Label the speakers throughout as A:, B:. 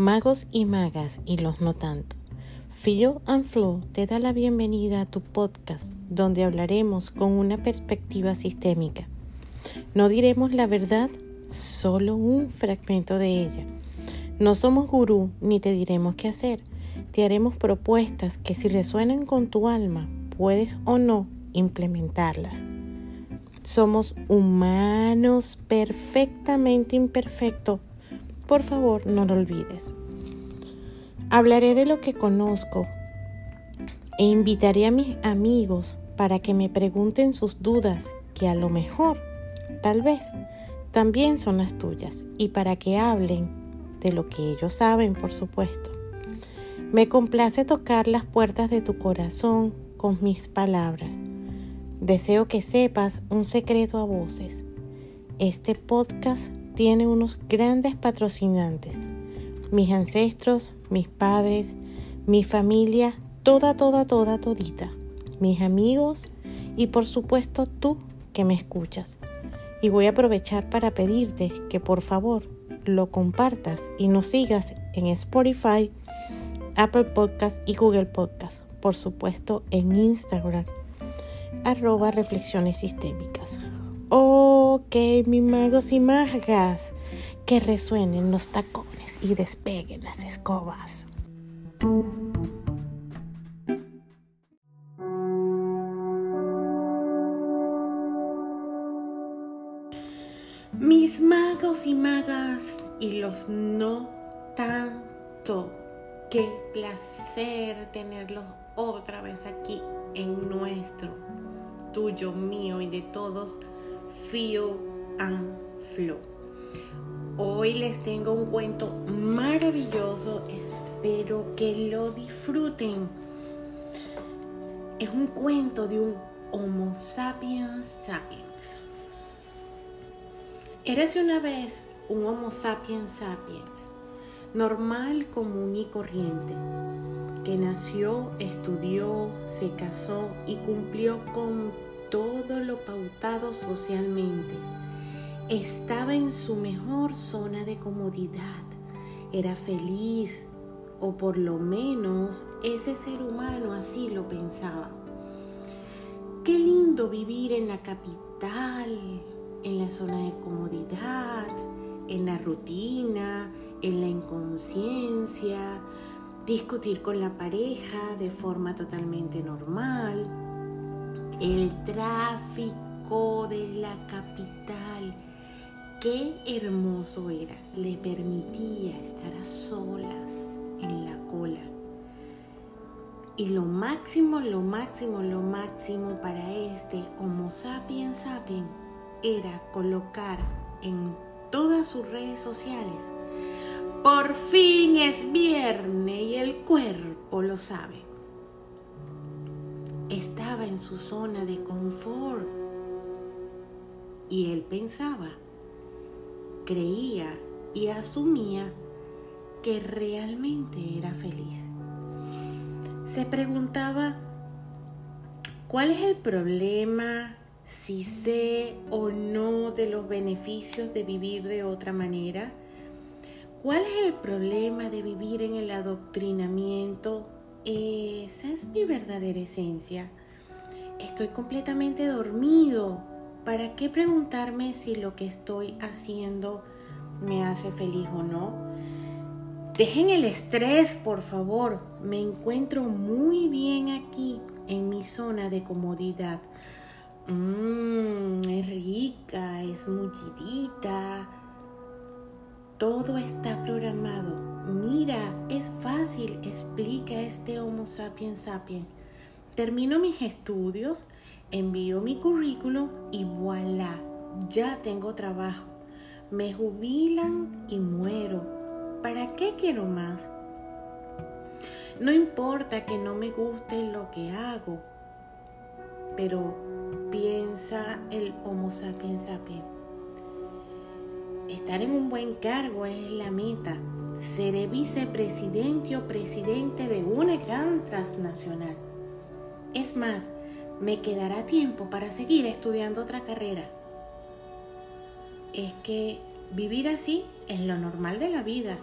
A: Magos y magas y los no tanto. Fio and Flow te da la bienvenida a tu podcast donde hablaremos con una perspectiva sistémica. No diremos la verdad, solo un fragmento de ella. No somos gurú ni te diremos qué hacer. Te haremos propuestas que si resuenan con tu alma, puedes o no implementarlas. Somos humanos perfectamente imperfectos por favor, no lo olvides. Hablaré de lo que conozco e invitaré a mis amigos para que me pregunten sus dudas, que a lo mejor, tal vez, también son las tuyas, y para que hablen de lo que ellos saben, por supuesto. Me complace tocar las puertas de tu corazón con mis palabras. Deseo que sepas un secreto a voces. Este podcast tiene unos grandes patrocinantes. Mis ancestros, mis padres, mi familia, toda, toda, toda, todita. Mis amigos y por supuesto tú que me escuchas. Y voy a aprovechar para pedirte que por favor lo compartas y nos sigas en Spotify, Apple Podcast y Google Podcast. Por supuesto en Instagram, arroba reflexiones sistémicas. Ok, mis magos y magas, que resuenen los tacones y despeguen las escobas. Mis magos y magas y los no tanto. Qué placer tenerlos otra vez aquí en nuestro, tuyo, mío y de todos Feel and Flow. Hoy les tengo un cuento maravilloso, espero que lo disfruten. Es un cuento de un Homo sapiens sapiens. Érase una vez un Homo sapiens sapiens, normal, común y corriente, que nació, estudió, se casó y cumplió con todo lo pautado socialmente. Estaba en su mejor zona de comodidad. Era feliz, o por lo menos ese ser humano así lo pensaba. Qué lindo vivir en la capital, en la zona de comodidad, en la rutina, en la inconsciencia, discutir con la pareja de forma totalmente normal el tráfico de la capital. Qué hermoso era, le permitía estar a solas en la cola. Y lo máximo, lo máximo, lo máximo para este Homo sapiens sapiens era colocar en todas sus redes sociales, por fin es viernes y el cuerpo lo sabe estaba en su zona de confort. Y él pensaba, creía y asumía que realmente era feliz. Se preguntaba, ¿cuál es el problema si sé o no de los beneficios de vivir de otra manera? ¿Cuál es el problema de vivir en el adoctrinamiento esa es mi verdadera esencia. Estoy completamente dormido. ¿Para qué preguntarme si lo que estoy haciendo me hace feliz o no? Dejen el estrés, por favor. Me encuentro muy bien aquí, en mi zona de comodidad. Mmm, es rica, es mullidita. Todo está programado. Mira, es fácil, explica este Homo sapiens sapiens. Termino mis estudios, envío mi currículum y voilà, ya tengo trabajo. Me jubilan y muero. ¿Para qué quiero más? No importa que no me guste lo que hago, pero piensa el Homo sapiens sapiens. Estar en un buen cargo es la meta. Seré vicepresidente o presidente de una gran transnacional. Es más, me quedará tiempo para seguir estudiando otra carrera. Es que vivir así es lo normal de la vida.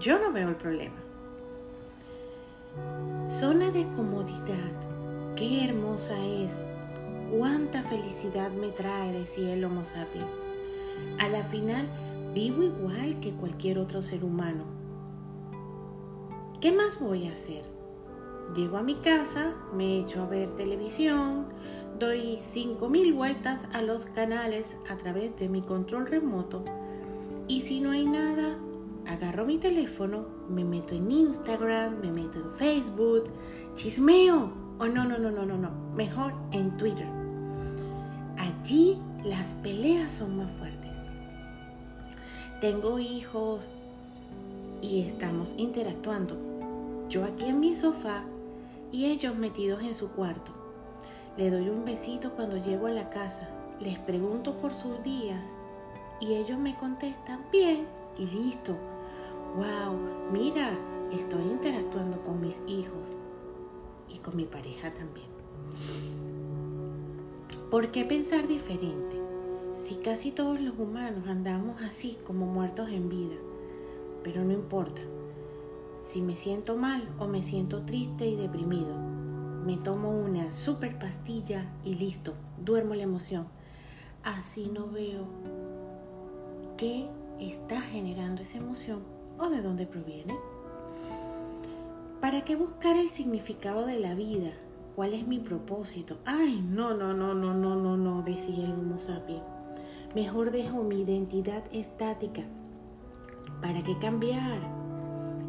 A: yo no veo el problema. Zona de comodidad. Qué hermosa es. Cuánta felicidad me trae, decía el Homo sapiens. A la final, vivo igual que cualquier otro ser humano. ¿Qué más voy a hacer? Llego a mi casa, me echo a ver televisión, doy 5.000 vueltas a los canales a través de mi control remoto y si no hay nada, agarro mi teléfono, me meto en Instagram, me meto en Facebook, chismeo. O no, no, no, no, no, no. Mejor en Twitter. Allí las peleas son más fuertes. Tengo hijos y estamos interactuando. Yo aquí en mi sofá y ellos metidos en su cuarto. Le doy un besito cuando llego a la casa. Les pregunto por sus días y ellos me contestan bien y listo. Wow, mira, estoy interactuando con mis hijos y con mi pareja también. ¿Por qué pensar diferente? Si casi todos los humanos andamos así como muertos en vida, pero no importa. Si me siento mal o me siento triste y deprimido, me tomo una super pastilla y listo, duermo la emoción. Así no veo qué está generando esa emoción o de dónde proviene. ¿Para qué buscar el significado de la vida? ¿Cuál es mi propósito? Ay, no, no, no, no, no, no, no, decía el Homo sapiens. Mejor dejo mi identidad estática. ¿Para qué cambiar?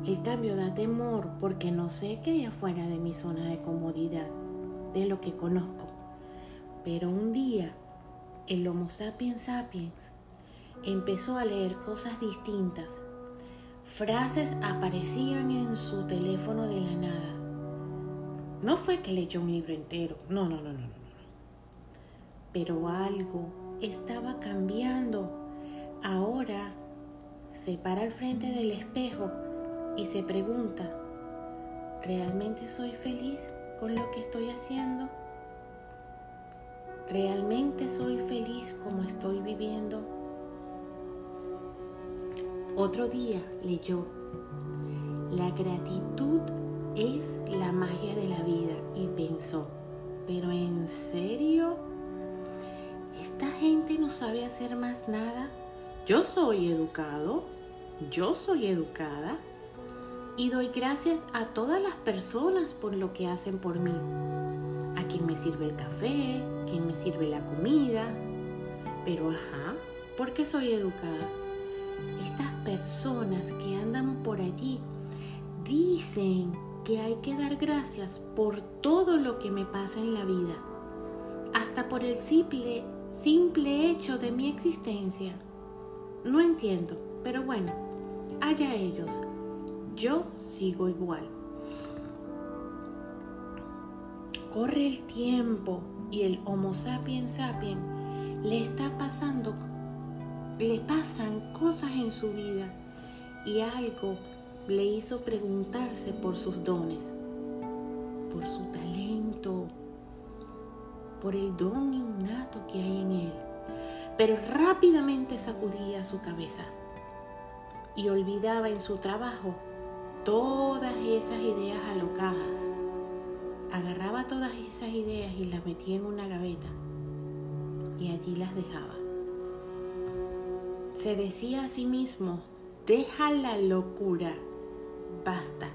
A: El cambio da temor porque no sé qué hay afuera de mi zona de comodidad, de lo que conozco. Pero un día, el Homo sapiens sapiens empezó a leer cosas distintas. Frases aparecían en su teléfono de la nada. No fue que leyó un libro entero, no, no, no, no, no. Pero algo estaba cambiando. Ahora se para al frente del espejo y se pregunta, ¿realmente soy feliz con lo que estoy haciendo? ¿Realmente soy feliz como estoy viviendo? Otro día leyó, la gratitud es la magia de la vida y pensó, pero ¿en serio? ¿Esta gente no sabe hacer más nada? Yo soy educado, yo soy educada y doy gracias a todas las personas por lo que hacen por mí. A quien me sirve el café, quien me sirve la comida. Pero ajá, ¿por qué soy educada? estas personas que andan por allí dicen que hay que dar gracias por todo lo que me pasa en la vida, hasta por el simple, simple hecho de mi existencia. No entiendo, pero bueno, allá ellos. Yo sigo igual. Corre el tiempo y el Homo sapiens sapiens le está pasando le pasan cosas en su vida y algo le hizo preguntarse por sus dones, por su talento, por el don innato que hay en él. Pero rápidamente sacudía su cabeza y olvidaba en su trabajo todas esas ideas alocadas. Agarraba todas esas ideas y las metía en una gaveta y allí las dejaba se decía a sí mismo, deja la locura, basta.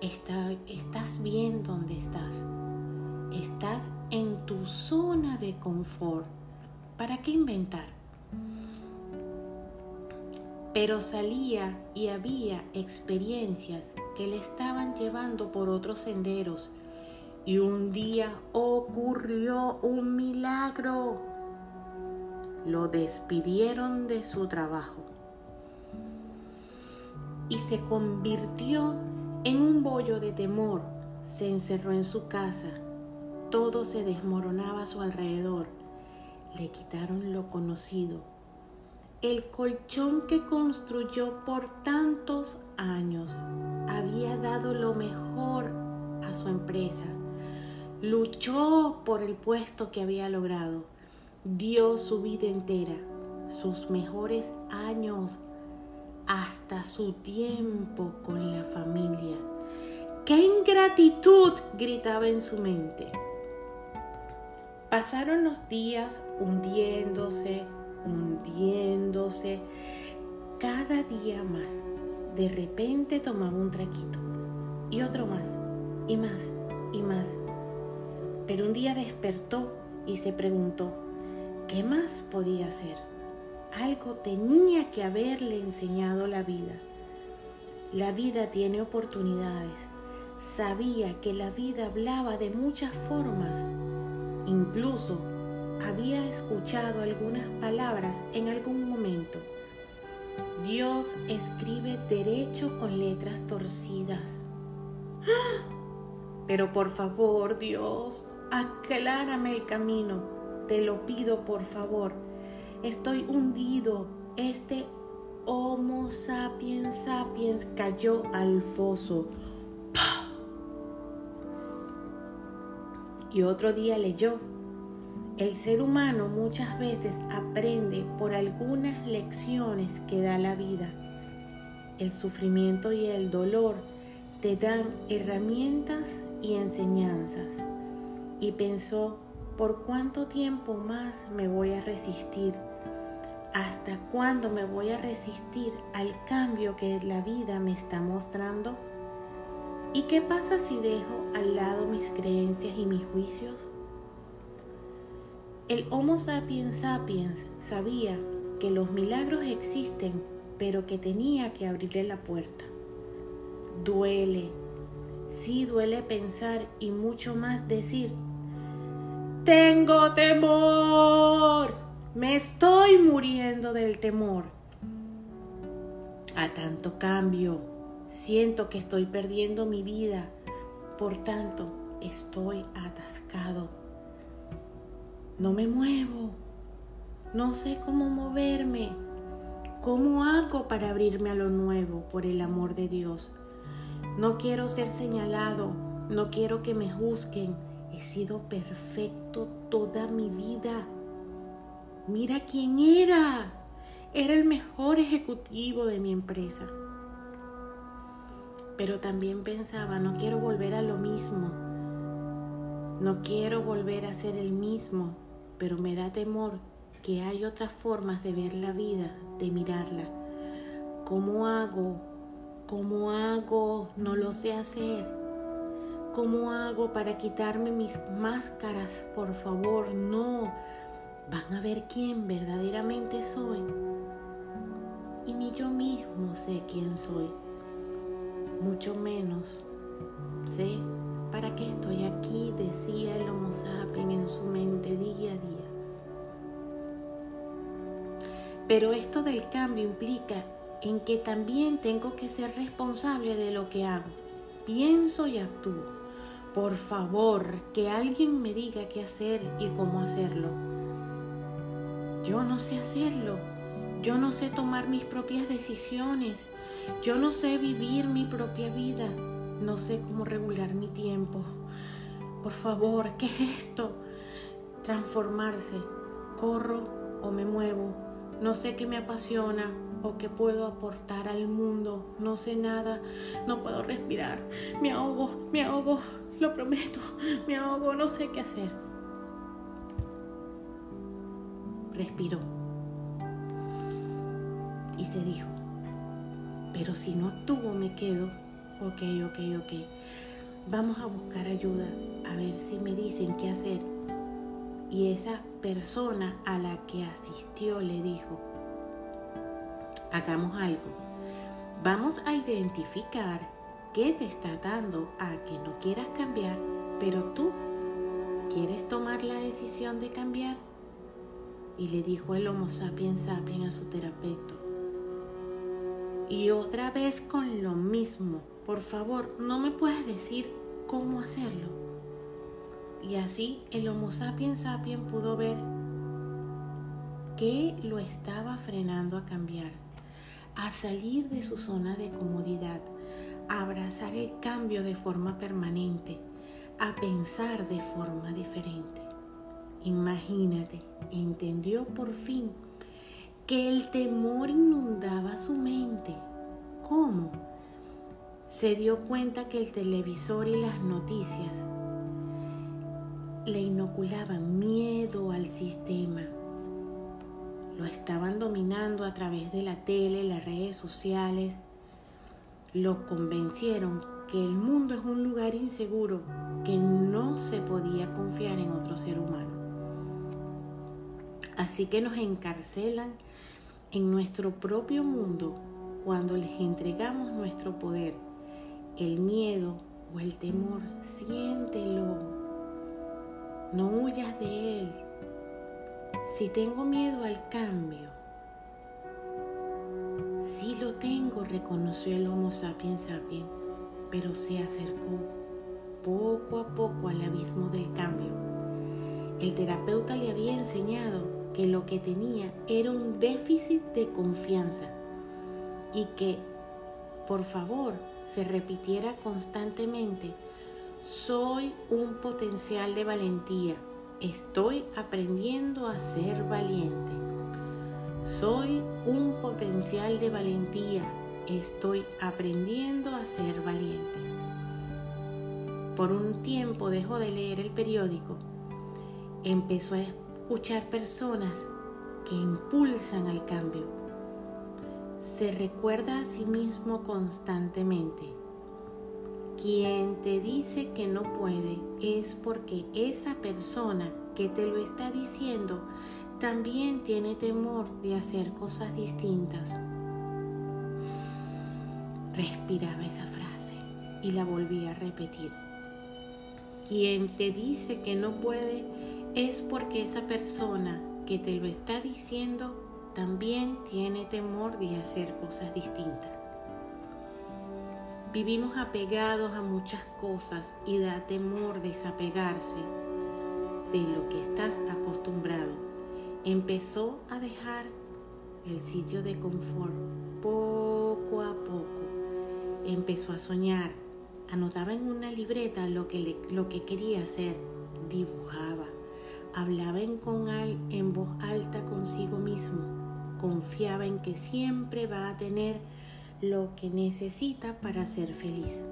A: estás bien donde estás. Estás en tu zona de confort. ¿Para qué inventar? Pero salía y había experiencias que le estaban llevando por otros senderos. Y un día ocurrió un milagro lo despidieron de su trabajo y se convirtió en un bollo de temor. Se encerró en su casa. Todo se desmoronaba a su alrededor. Le quitaron lo conocido. El colchón que construyó por tantos años había dado lo mejor a su empresa. Luchó por el puesto que había logrado dio su vida entera, sus mejores años, hasta su tiempo con la familia. ¡Qué ingratitud! gritaba en su mente. Pasaron los días hundiéndose, hundiéndose, cada día más. De repente tomaba un traquito y otro más, y más, y más. Pero un día despertó y se preguntó, ¿qué más podía hacer? Algo tenía que haberle enseñado la vida. La vida tiene oportunidades. Sabía que la vida hablaba de muchas formas. Incluso había escuchado algunas palabras en algún momento. Dios escribe derecho con letras torcidas. Pero por favor, Dios, aclárame el camino. Te lo pido, por favor. Estoy hundido. Este Homo sapiens sapiens cayó al foso. Y otro día leyó. El ser humano muchas veces aprende por algunas lecciones que da la vida. El sufrimiento y el dolor te dan herramientas y enseñanzas. Y pensó, ¿por cuánto tiempo más me voy a resistir? ¿Hasta cuándo me voy a resistir al cambio que la vida me está mostrando? ¿Y qué pasa si dejo al lado mis creencias y mis juicios? El Homo sapiens sapiens sabía que los milagros existen, pero que tenía que abrirle la puerta. Duele, sí duele pensar y mucho más decir, tengo temor, me estoy muriendo del temor. A tanto cambio, siento que estoy perdiendo mi vida, por tanto estoy atascado. No me muevo, no sé cómo moverme. ¿Cómo hago para abrirme a lo nuevo por el amor de Dios? No quiero ser señalado, no quiero que me juzguen. He sido perfecto toda mi vida. Mira quién era. Era el mejor ejecutivo de mi empresa. Pero también pensaba, no quiero volver a lo mismo. No quiero volver a ser el mismo, pero me da temor que hay otras formas de ver la vida, de mirarla. ¿Cómo hago ¿Cómo hago? No lo sé hacer. ¿Cómo hago para quitarme mis máscaras? Por favor, no. Van a ver quién verdaderamente soy. Y ni yo mismo sé quién soy. Mucho menos sé para qué estoy aquí, decía el Homo sapiens en su mente día a día. Pero esto del cambio implica en que también tengo que ser responsable de lo que hago. Pienso y actúo. Por favor, que alguien me diga qué hacer y cómo hacerlo. Yo no sé hacerlo. Yo no sé tomar mis propias decisiones. Yo no sé vivir mi propia vida. No sé cómo regular mi tiempo. Por favor, ¿qué es esto? Transformarse. Corro o me muevo. No sé qué me apasiona o qué puedo aportar al mundo. No sé nada, no puedo respirar. Me ahogo, me ahogo, lo prometo, me ahogo, no sé qué hacer. Respiró y se dijo, pero si no actúo me quedo. Ok, ok, ok. Vamos a buscar ayuda, a ver si me dicen qué hacer. Y esa persona a la que asistió le dijo, hagamos algo. Vamos a identificar qué te está dando a que no quieras cambiar, pero tú quieres tomar la decisión de cambiar. Y le dijo el Homo sapiens sapiens a su terapeuta. Y otra vez con lo mismo, por favor, no me puedes decir cómo hacerlo. Y así el Homo sapiens sapiens pudo ver qué lo estaba frenando a cambiar a salir de su zona de comodidad, a abrazar el cambio de forma permanente, a pensar de forma diferente. Imagínate, entendió por fin que el temor inundaba su mente. ¿Cómo? Se dio cuenta que el televisor y las noticias le inoculaban miedo al sistema. Lo estaban dominando a través de la tele, las redes sociales. Lo convencieron que el mundo es un lugar inseguro, que no se podía confiar en otro ser humano. Así que nos encarcelan en nuestro propio mundo cuando les entregamos nuestro poder. El miedo o el temor, siéntelo. No huyas de él. Si tengo miedo al cambio, sí lo tengo, reconoció el Homo sapiens sapiens, pero se acercó poco a poco al abismo del cambio. El terapeuta le había enseñado que lo que tenía era un déficit de confianza y que, por favor, se repitiera constantemente, soy un potencial de valentía, estoy aprendiendo a ser valiente. Soy un potencial de valentía, estoy aprendiendo a ser valiente. Por un tiempo dejó de leer el periódico, empezó a escuchar personas que impulsan al cambio. Se recuerda a sí mismo constantemente. Quien te dice que no puede es porque esa persona que te lo está diciendo también tiene temor de hacer cosas distintas. Respiraba esa frase y la volví a repetir. Quien te dice que no puede es porque esa persona que te lo está diciendo también tiene temor de hacer cosas distintas. Vivimos apegados a muchas cosas y da temor desapegarse de lo que estás acostumbrado. Empezó a dejar el sitio de confort poco a poco. Empezó a soñar. Anotaba en una libreta lo que, lo que quería hacer. Dibujaba Hablaba en, con en voz alta consigo mismo. Confiaba en que siempre va a tener lo que necesita para ser feliz.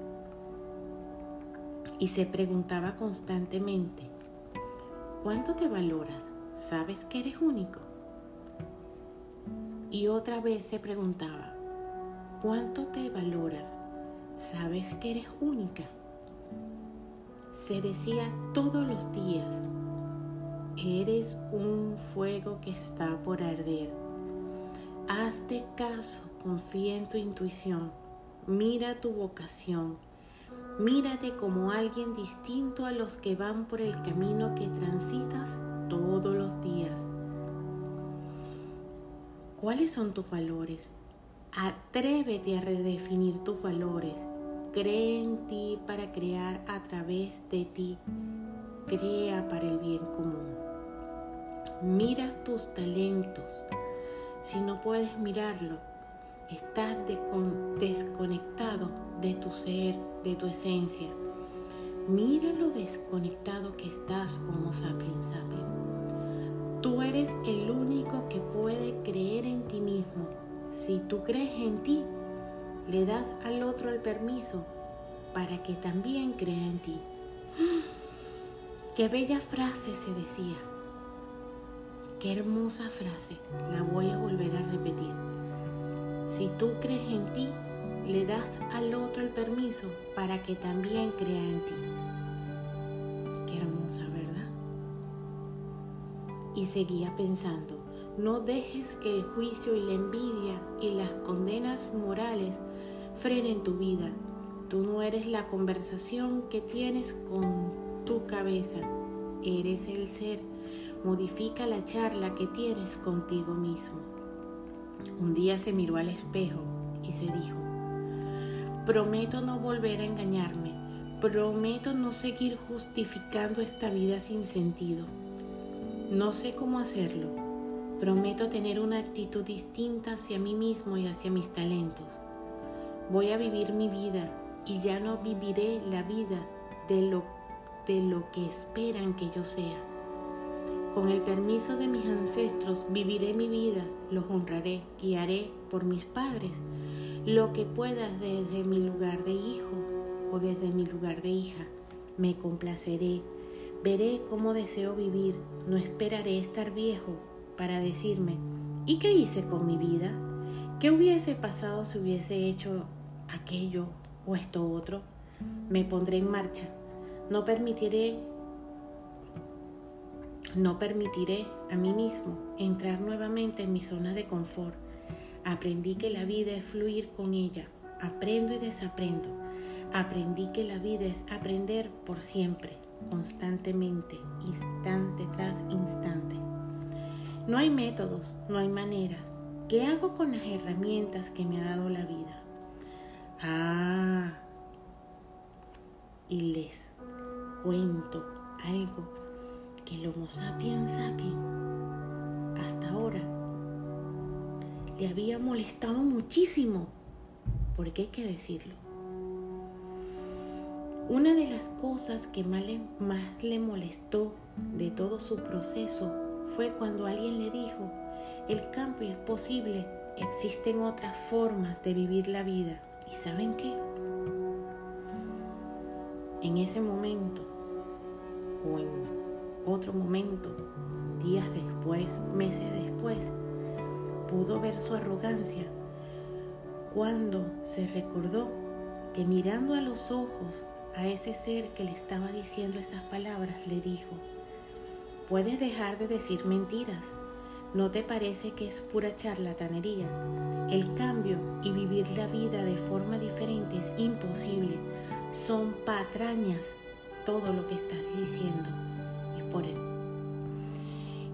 A: Y se preguntaba constantemente, ¿cuánto te valoras? ¿Sabes que eres único? Y otra vez se preguntaba, ¿cuánto te valoras? ¿Sabes que eres única? Se decía todos los días, Eres un fuego que está por arder. Hazte caso, confía en tu intuición, mira tu vocación, mírate como alguien distinto a los que van por el camino que transitas todos los días. ¿Cuáles son tus valores? Atrévete a redefinir tus valores. Cree en ti para crear a través de ti. Crea para el bien común. Miras tus talentos. Si no puedes mirarlo, estás desconectado de tu ser, de tu esencia. Mira lo desconectado que estás, Homo sapiens sapiens. Tú eres el único que puede creer en ti mismo. Si tú crees en ti, le das al otro el permiso para que también crea en ti. Qué bella frase se decía. Qué hermosa frase, la voy a volver a repetir. Si tú crees en ti, le das al otro el permiso para que también crea en ti. Qué hermosa, ¿verdad? Y seguía pensando, no dejes que el juicio y la envidia y las condenas morales frenen tu vida. Tú no eres la conversación que tienes con tu cabeza, eres el ser modifica la charla que tienes contigo mismo. Un día se miró al espejo y se dijo, prometo no volver a engañarme, prometo no seguir justificando esta vida sin sentido. No sé cómo hacerlo, prometo tener una actitud distinta hacia mí mismo y hacia mis talentos. Voy a vivir mi vida y ya no viviré la vida de lo, de lo que esperan que yo sea con el permiso de mis ancestros, viviré mi vida, los honraré, guiaré por mis padres lo que puedas desde mi lugar de hijo o desde mi lugar de hija. Me complaceré, veré cómo deseo vivir, no esperaré estar viejo para decirme, ¿y qué hice con mi vida? ¿Qué hubiese pasado si hubiese hecho aquello o esto otro? Me pondré en marcha. No permitiré no permitiré a mí mismo entrar nuevamente en mi zona de confort. Aprendí que la vida es fluir con ella. Aprendo y desaprendo. Aprendí que la vida es aprender por siempre, constantemente, instante tras instante. No hay métodos, no hay maneras. ¿Qué hago con las herramientas que me ha dado la vida? Ah, y les cuento algo que el Homo sapiens sapiens hasta ahora le había molestado muchísimo, porque hay que decirlo. Una de las cosas que más le, más le molestó de todo su proceso fue cuando alguien le dijo, el cambio es posible, existen otras formas de vivir la vida. ¿Y saben qué? En ese momento, o en otro momento, días después, meses después, pudo ver su arrogancia cuando se recordó que mirando a los ojos a ese ser que le estaba diciendo esas palabras, le dijo, puedes dejar de decir mentiras. ¿No te parece que es pura charlatanería? El cambio y vivir la vida de forma diferente es imposible. Son patrañas todo lo que estás diciendo. Por él.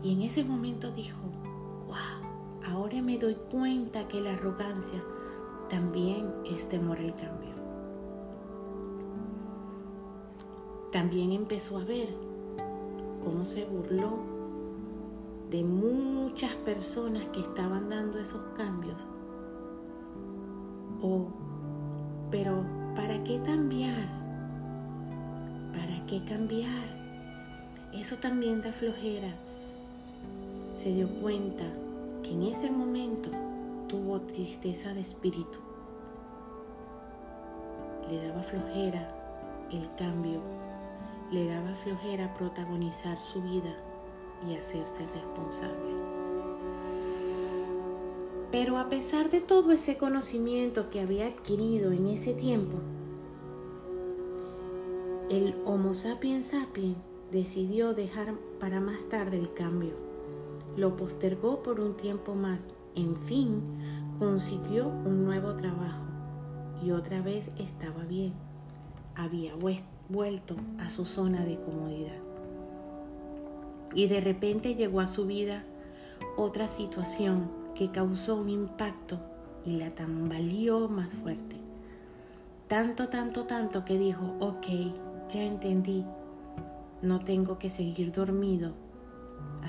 A: Y en ese momento dijo, wow, ahora me doy cuenta que la arrogancia también es temor al cambio. También empezó a ver cómo se burló de muchas personas que estaban dando esos cambios. Oh, pero ¿para qué cambiar? ¿Para qué cambiar? Eso también da flojera. Se dio cuenta que en ese momento tuvo tristeza de espíritu. Le daba flojera el cambio le daba flojera protagonizar su vida y hacerse responsable. Pero a pesar de todo ese conocimiento que había adquirido en ese tiempo, el Homo sapiens sapiens decidió dejar para más tarde el cambio. Lo postergó por un tiempo más. En fin, consiguió un nuevo trabajo y otra vez estaba bien. Había vuelto a su zona de comodidad. Y de repente llegó a su vida otra situación que causó un impacto y la tambaleó más fuerte. Tanto, tanto, tanto que dijo, ok, ya entendí, no tengo que seguir dormido,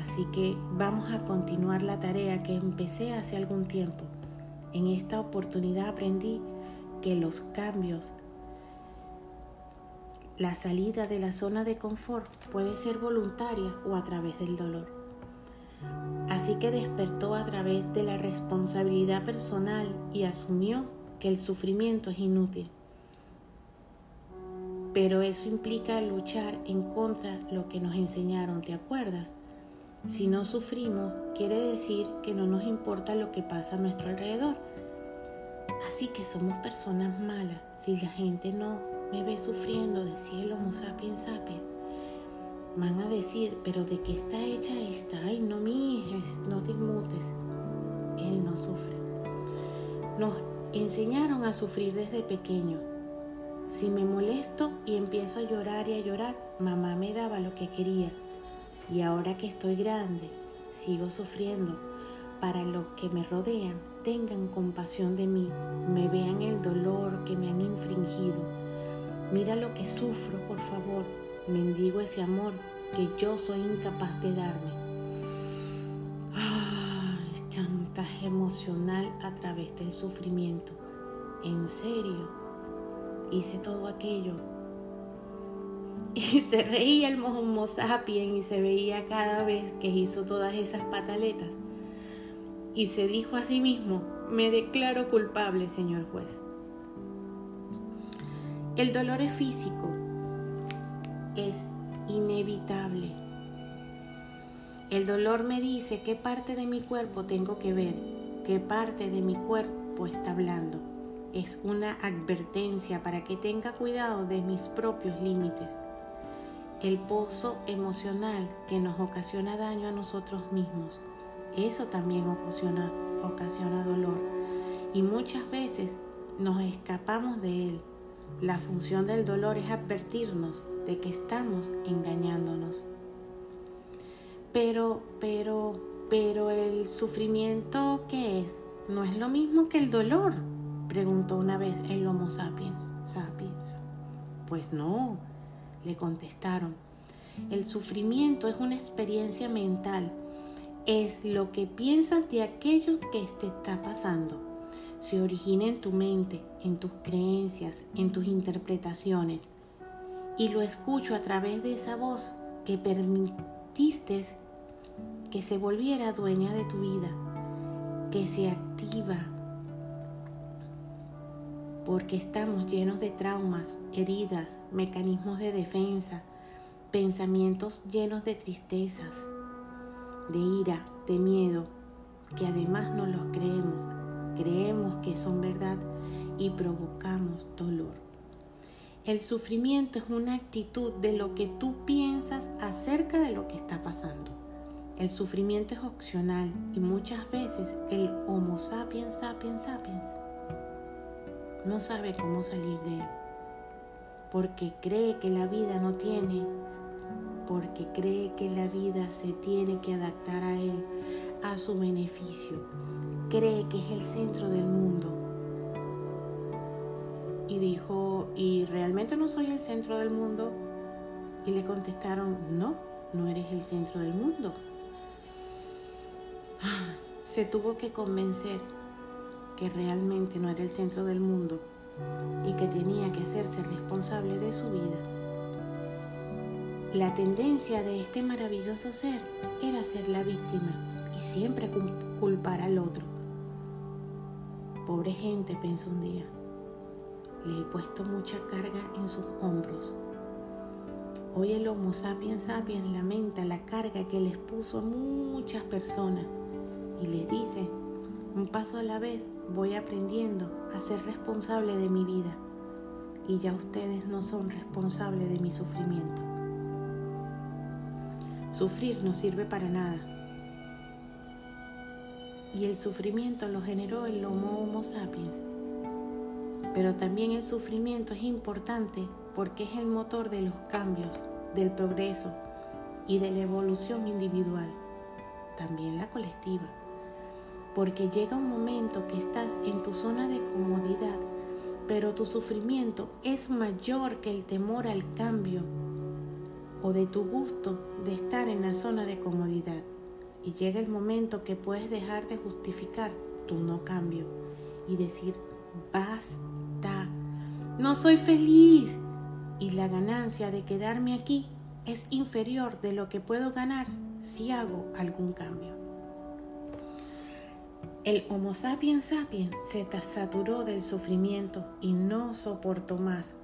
A: así que vamos a continuar la tarea que empecé hace algún tiempo. En esta oportunidad aprendí que los cambios la salida de la zona de confort puede ser voluntaria o a través del dolor. Así que despertó a través de la responsabilidad personal y asumió que el sufrimiento es inútil. Pero eso implica luchar en contra lo que nos enseñaron, ¿te acuerdas? Si no sufrimos, quiere decir que no nos importa lo que pasa a nuestro alrededor. Así que somos personas malas si la gente no me ve sufriendo, decía el Homo sapiens sapiens, van a decir, pero ¿de qué está hecha esta? Ay, no, mi hija, no te inmutes. Él no sufre. Nos enseñaron a sufrir desde pequeño. Si me molesto y empiezo a llorar y a llorar, mamá me daba lo que quería. Y ahora que estoy grande, sigo sufriendo. Para los que me rodean, tengan compasión de mí, me vean el dolor que me han infringido Mira lo que sufro, por favor. Mendigo ese amor que yo soy incapaz de darme. Ah, chantaje emocional a través del sufrimiento. En serio, hice todo aquello. Y se reía el Homo y se veía cada vez que hizo todas esas pataletas. Y se dijo a sí mismo, me declaro culpable, señor juez. El dolor es físico, es inevitable. El dolor me dice qué parte de mi cuerpo tengo que ver, qué parte de mi cuerpo está hablando. Es una advertencia para que tenga cuidado de mis propios límites el pozo emocional que nos ocasiona daño a nosotros mismos. Eso también ocasiona, ocasiona dolor y muchas veces nos escapamos de él. La función del dolor es advertirnos de que estamos engañándonos. Pero, pero, pero el sufrimiento, ¿qué es? ¿No es lo mismo que el dolor? Preguntó una vez el Homo sapiens. sapiens. Pues no, le contestaron. El sufrimiento es una experiencia mental, es lo que piensas de aquello que te está pasando. Se origina en tu mente, en tus creencias, en tus interpretaciones. Y lo escucho a través de esa voz que permitiste que se volviera dueña de tu vida, que se activa, porque estamos llenos de traumas, heridas, mecanismos de defensa, pensamientos llenos de tristezas, de ira, de miedo, que además no los creemos, creemos que son verdad y provocamos dolor. El sufrimiento es una actitud de lo que tú piensas acerca de lo que está pasando. El sufrimiento es opcional y muchas veces el Homo sapiens sapiens sapiens no sabe cómo salir de él, porque cree que la vida no tiene, porque cree que la vida se tiene que adaptar a él, a su beneficio, cree que es el centro del mundo. Y dijo, ¿y realmente no soy el centro del mundo? Y le contestaron, no, no eres el centro del mundo. Se tuvo que convencer que realmente no era el centro del mundo y que tenía que hacerse responsable de su vida. La tendencia de este maravilloso ser era ser la víctima y siempre culpar al otro. Pobre gente, pensó un día, le he puesto mucha carga en sus hombros. Hoy el Homo sapiens sapiens lamenta la carga que les puso a muchas personas y les dice, un paso a la vez, voy aprendiendo a ser responsable de mi vida y ya ustedes no son responsables de mi sufrimiento. Sufrir no sirve para nada. Y el sufrimiento lo generó el Homo Homo sapiens. Pero también el sufrimiento es importante porque es el motor de los cambios, del progreso y de la evolución individual, también la colectiva porque llega un momento que estás en tu zona de comodidad, pero tu sufrimiento es mayor que el temor al cambio o de tu gusto de estar en la zona de comodidad. Y llega el momento que puedes dejar de justificar tu no cambio y decir, basta, no soy feliz. Y la ganancia de quedarme aquí es inferior de lo que puedo ganar si hago algún cambio. El Homo sapiens sapiens se saturó del sufrimiento y no soportó más,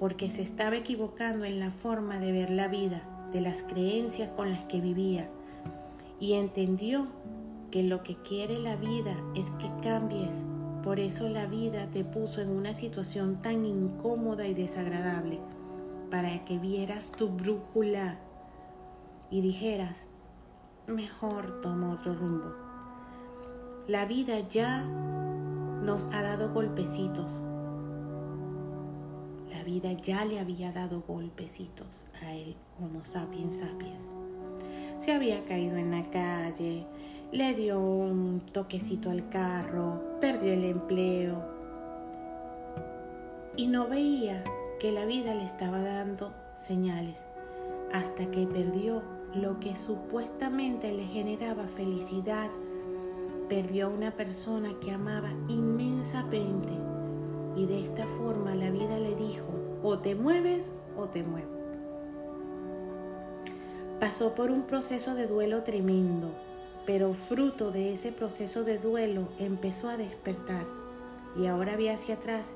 A: porque se estaba equivocando en la forma de ver la vida, de las creencias con las que vivía, y entendió que lo que quiere la vida es que cambies. Por eso la vida te puso en una situación tan incómoda y desagradable, para que vieras tu brújula y dijeras, mejor tomo otro rumbo. La vida ya nos ha dado golpecitos. La vida ya le había dado golpecitos a él, Homo sapiens sapiens. Se había caído en la calle, le dio un toquecito al carro, perdió el empleo y no veía que la vida le estaba dando señales hasta que perdió lo que supuestamente le generaba felicidad, perdió a una persona que amaba inmensamente y de esta forma la vida le dijo, o te mueves o te muevo. Pasó por un proceso de duelo tremendo, pero fruto de ese proceso de duelo empezó a despertar y ahora ve hacia atrás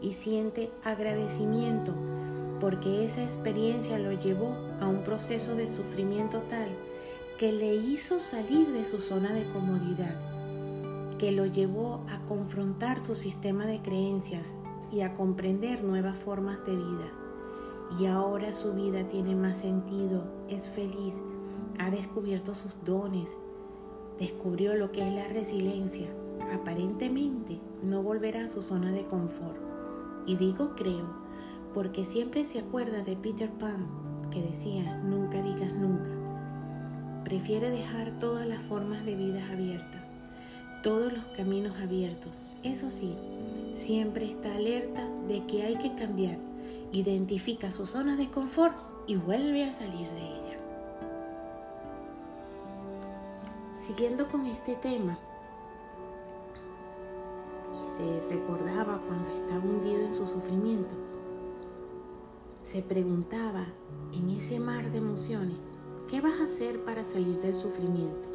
A: y siente agradecimiento porque esa experiencia lo llevó a un proceso de sufrimiento tal que le hizo salir de su zona de comodidad, que lo llevó a confrontar su sistema de creencias y a comprender nuevas formas de vida. Y ahora su vida tiene más sentido, es feliz, ha descubierto sus dones, descubrió lo que es la resiliencia. Aparentemente no volverá a su zona de confort. Y digo creo, porque siempre se acuerda de Peter Pan, que decía, nunca digas nunca. Prefiere dejar todas las formas de vida abiertas, todos los caminos abiertos. Eso sí, siempre está alerta de que hay que cambiar. Identifica su zona de confort y vuelve a salir de ella. Siguiendo con este tema, se recordaba cuando estaba hundido en su sufrimiento, se preguntaba en ese mar de emociones, ¿qué vas a hacer para salir del sufrimiento?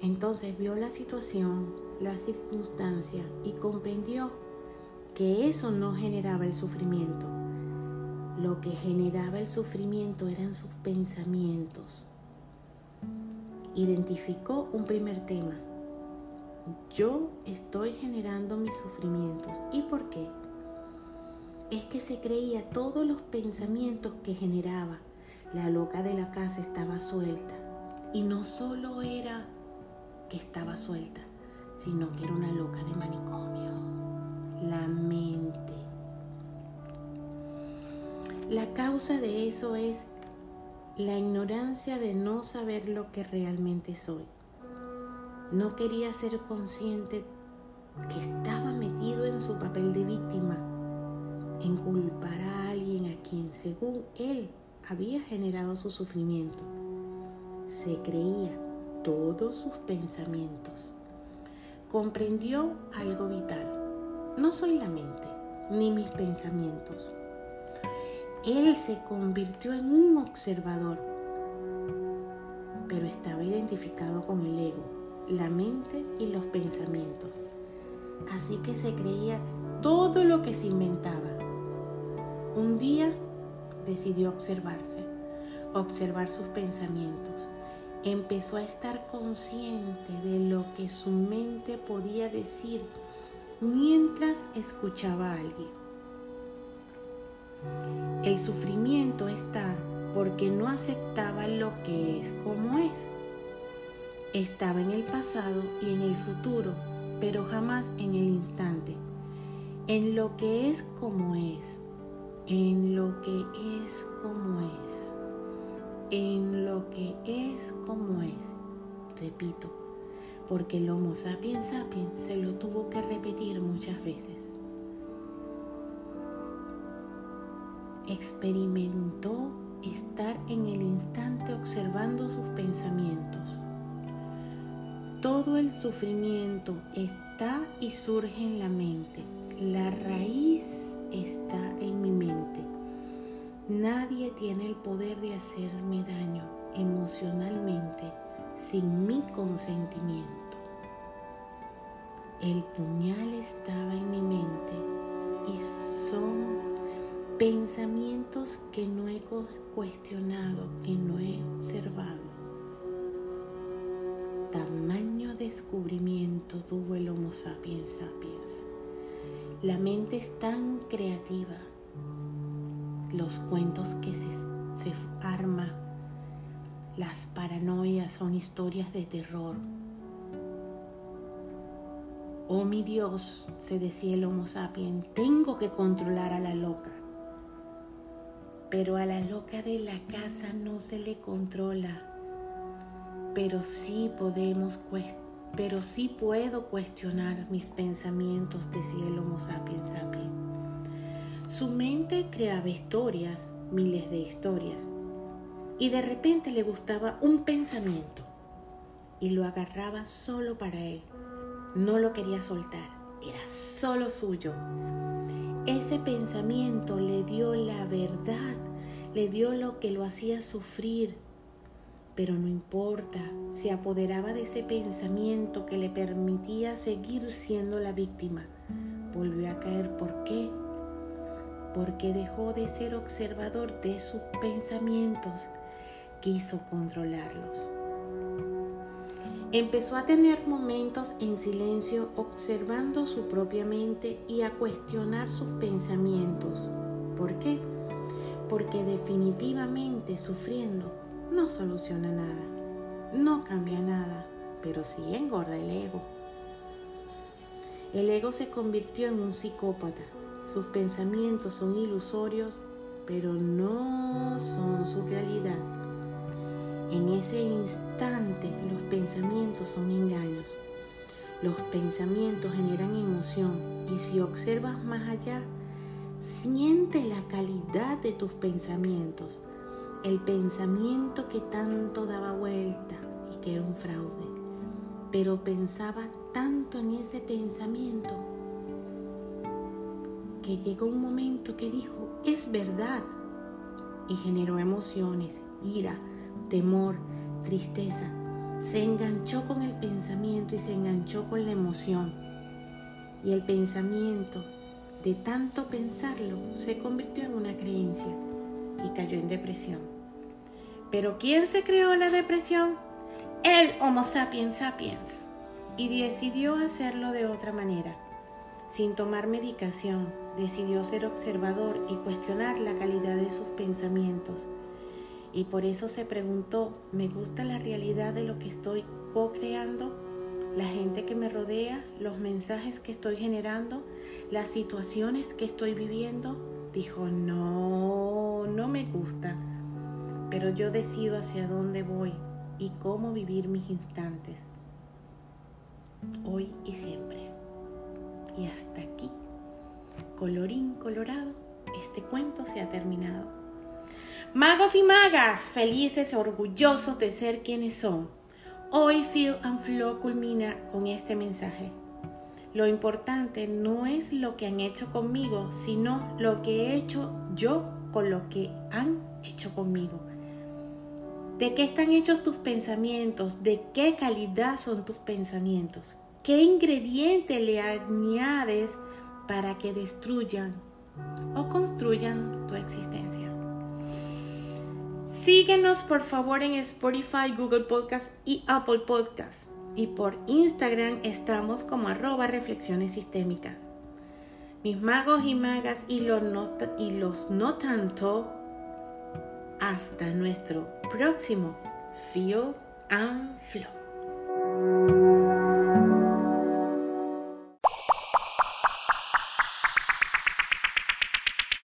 A: Entonces vio la situación, la circunstancia y comprendió que eso no generaba el sufrimiento. Lo que generaba el sufrimiento eran sus pensamientos. Identificó un primer tema. Yo estoy generando mis sufrimientos. ¿Y por qué? Es que se creía todos los pensamientos que generaba. La loca de la casa estaba suelta. Y no solo era que estaba suelta, sino que era una loca de manicomio. La mente. La causa de eso es la ignorancia de no saber lo que realmente soy. No quería ser consciente que estaba metido en su papel de víctima, en culpar a alguien a quien según él había generado su sufrimiento. Se creía todos sus pensamientos. Comprendió algo vital. No soy la mente, ni mis pensamientos. Él se convirtió en un observador, pero estaba identificado con el ego, la mente y los pensamientos. Así que se creía todo lo que se inventaba. Un día decidió observarse, observar sus pensamientos empezó a estar consciente de lo que su mente podía decir mientras escuchaba a alguien. El sufrimiento está porque no aceptaba lo que es como es. Estaba en el pasado y en el futuro, pero jamás en el instante. En lo que es como es. En lo que es como es en lo que es como es. Repito, porque el Homo sapiens sapiens se lo tuvo que repetir muchas veces. Experimentó estar en el instante observando sus pensamientos. Todo el sufrimiento está y surge en la mente. La raíz está en mi mente Nadie tiene el poder de hacerme daño emocionalmente sin mi consentimiento. El puñal estaba en mi mente y son pensamientos que no he cuestionado, que no he observado. Tamaño descubrimiento tuvo el Homo sapiens sapiens. La mente es tan creativa los cuentos que se, se arma, las paranoias son historias de terror. Oh mi Dios, se decía el Homo sapiens, tengo que controlar a la loca. Pero a la loca de la casa no se le controla. Pero sí podemos pero sí puedo cuestionar mis pensamientos, decía el Homo sapiens sapiens. Su mente creaba historias, miles de historias, y de repente le gustaba un pensamiento y lo agarraba solo para él. No lo quería soltar, era solo suyo. Ese pensamiento le dio la verdad, le dio lo que lo hacía sufrir, pero no importa, se apoderaba de ese pensamiento que le permitía seguir siendo la víctima. Volvió a caer, ¿por qué? Porque dejó de ser observador de sus pensamientos, quiso controlarlos. Empezó a tener momentos en silencio observando su propia mente y a cuestionar sus pensamientos. ¿Por qué? Porque definitivamente sufriendo no soluciona nada, no cambia nada, pero sí engorda el ego. El ego se convirtió en un psicópata. Sus pensamientos son ilusorios, pero no son su realidad. En ese instante los pensamientos son engaños. Los pensamientos generan emoción y si observas más allá, siente la calidad de tus pensamientos. El pensamiento que tanto daba vuelta y que era un fraude. Pero pensaba tanto en ese pensamiento que llegó un momento que dijo, es verdad. Y generó emociones, ira, temor, tristeza. Se enganchó con el pensamiento y se enganchó con la emoción. Y el pensamiento, de tanto pensarlo, se convirtió en una creencia y cayó en depresión. Pero ¿quién se creó la depresión? El Homo sapiens sapiens. Y decidió hacerlo de otra manera. Sin tomar medicación, decidió ser observador y cuestionar la calidad de sus pensamientos y por eso se preguntó, ¿me gusta la realidad de lo que estoy co-creando? La gente que me rodea, los mensajes que estoy generando, las situaciones que estoy viviendo. Dijo, no, no me gusta, pero yo decido hacia dónde voy y cómo vivir mis instantes, hoy y siempre. Y hasta aquí, colorín colorado, este cuento se ha terminado. Magos y magas, felices orgullosos de ser quienes son. Hoy Phil and Flo culmina con este mensaje. Lo importante no es lo que han hecho conmigo, sino lo que he hecho yo con lo que han hecho conmigo. ¿De qué están hechos tus pensamientos? ¿De qué calidad son tus pensamientos? ¿Qué ingrediente le añades para que destruyan o construyan tu existencia? Síguenos por favor en Spotify, Google Podcast y Apple Podcast. Y por Instagram estamos como arroba reflexiones sistémicas. Mis magos y magas y los no, y los no tanto. Hasta nuestro próximo Feel and Flow.